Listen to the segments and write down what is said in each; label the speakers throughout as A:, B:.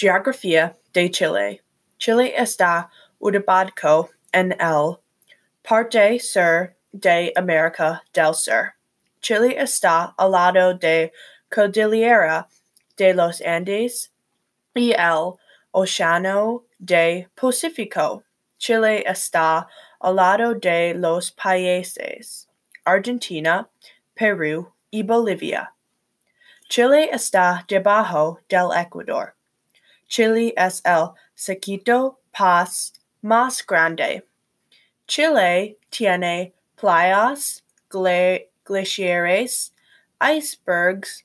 A: Geografía de Chile. Chile está ubicado en el parte sur de América del Sur. Chile está al lado de Cordillera de los Andes y el Océano de Pacífico. Chile está al lado de los países Argentina, Perú y Bolivia. Chile está debajo del Ecuador. Chile es el segundo país más grande. Chile tiene playas, glaciares, icebergs,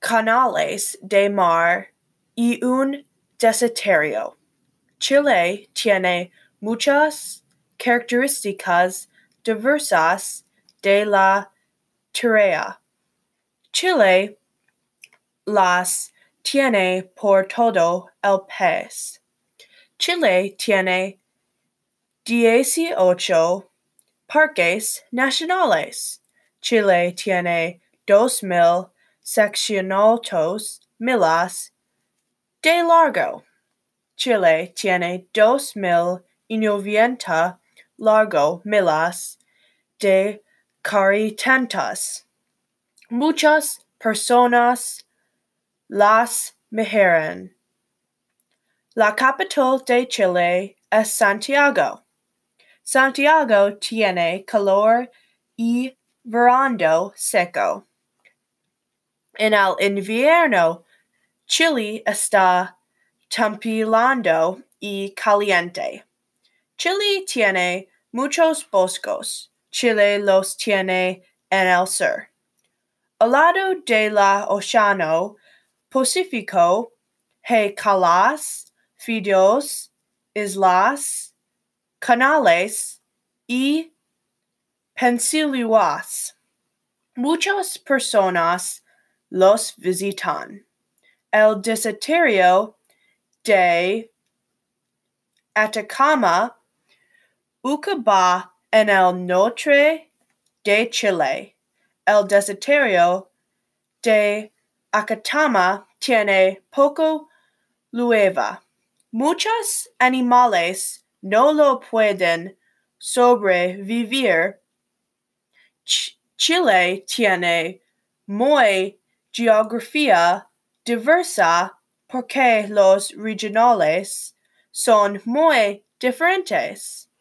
A: canales de mar y un desierto. Chile tiene muchas características diversas de la tierra. Chile las tiene por todo el país. Chile tiene dieciocho parques nacionales. Chile tiene dos mil seccionados millas de largo. Chile tiene dos mil y noventa largo millas de carreteras. Muchas personas las mejoran. La capital de Chile es Santiago. Santiago tiene calor y verano seco. En el invierno, Chile está templado y caliente. Chile tiene muchos bosques. Chile los tiene en el sur. Al lado del Océano Pacífico hay calas, fiordos, islas, canales y pensiluas. Muchas personas los visitan. El desierto de Atacama ubica en el norte de Chile. El desierto de Atacama tiene poco llueva. Muchos animales no lo pueden sobrevivir. Ch Chile tiene muy geografía diversa porque los regionales son muy diferentes.